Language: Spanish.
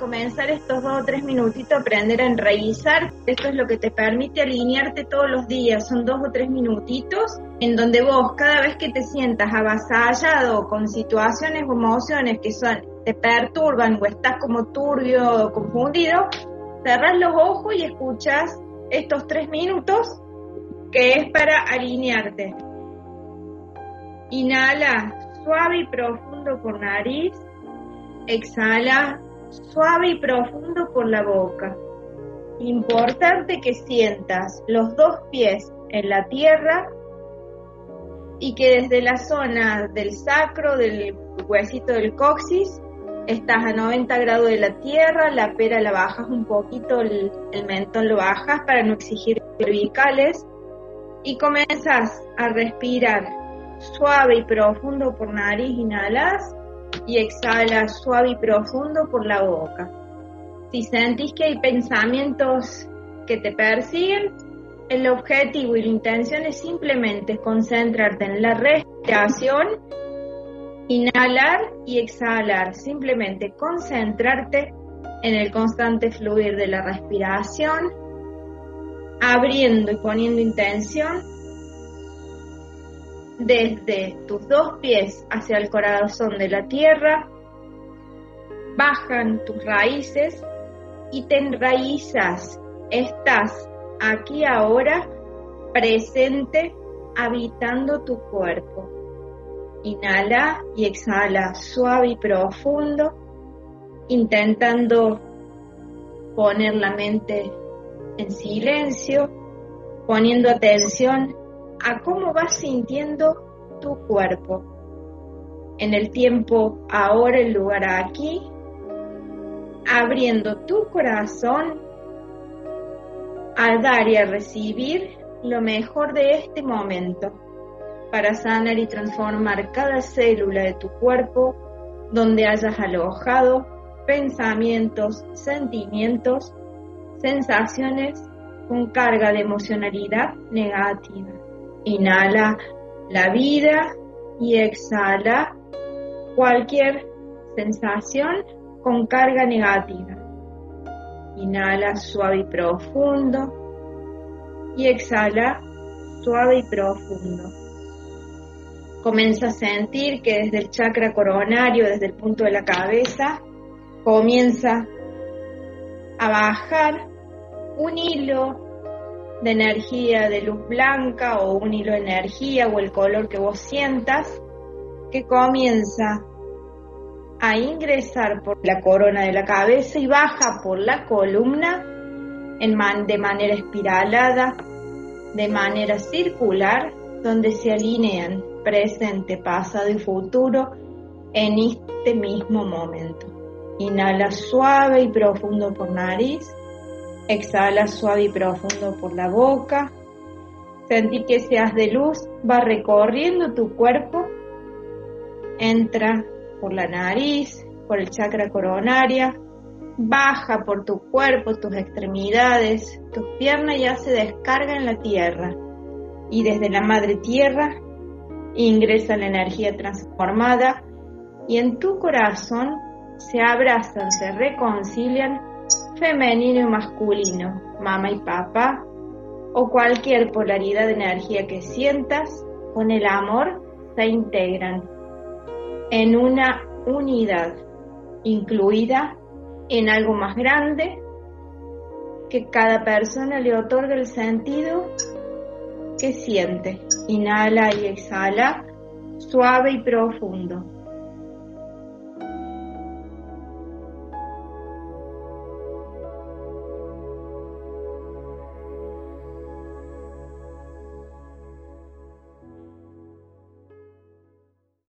comenzar estos dos o tres minutitos aprender a enraizar. Esto es lo que te permite alinearte todos los días. Son dos o tres minutitos en donde vos cada vez que te sientas avasallado con situaciones o emociones que son, te perturban o estás como turbio o confundido, cerras los ojos y escuchas estos tres minutos que es para alinearte. Inhala suave y profundo por nariz. Exhala suave y profundo por la boca. Importante que sientas los dos pies en la tierra y que desde la zona del sacro, del huesito del coxis, estás a 90 grados de la tierra, la pera la bajas un poquito, el, mentón lo bajas para no exigir cervicales y comienzas a respirar suave y profundo por nariz, inhalas y exhalas suave y profundo por la boca. Si sentís que hay pensamientos que te persiguen, el objetivo y la intención es simplemente concentrarte en la respiración, inhalar y exhalar, simplemente concentrarte en el constante fluir de la respiración, abriendo y poniendo intención desde tus dos pies hacia el corazón de la tierra, bajan tus raíces y te enraizas. Estás aquí ahora presente habitando tu cuerpo. Inhala y exhala suave y profundo, intentando poner la mente en silencio, poniendo atención a cómo vas sintiendo tu cuerpo. En el tiempo ahora, el lugar aquí, abriendo tu corazón al dar y a recibir lo mejor de este momento para sanar y transformar cada célula de tu cuerpo donde hayas alojado pensamientos, sentimientos, sensaciones con carga de emocionalidad negativa. Inhala la vida y exhala cualquier sensación con carga negativa. Inhala suave y profundo y exhala suave y profundo. Comienza a sentir que desde el chakra coronario, desde el punto de la cabeza, comienza a bajar un hilo de energía de luz blanca o un hilo de energía o el color que vos sientas que comienza a ingresar por la corona de la cabeza y baja por la columna de manera espiralada, de manera circular, donde se alinean presente, pasado y futuro en este mismo momento. Inhala suave y profundo por nariz Exhala suave y profundo por la boca. Sentí que ese haz de luz va recorriendo tu cuerpo. Entra por la nariz, por el chakra coronaria, baja por tu cuerpo, tus extremidades, tus piernas ya se descarga en la tierra. Y desde la madre tierra ingresa la energía transformada y en tu corazón se abrazan, se reconcilian femenino y masculino, mamá y papá, o cualquier polaridad de energía que sientas, con el amor se integran en una unidad, incluida en algo más grande, que cada persona le otorga el sentido que siente. Inhala y exhala, suave y profundo.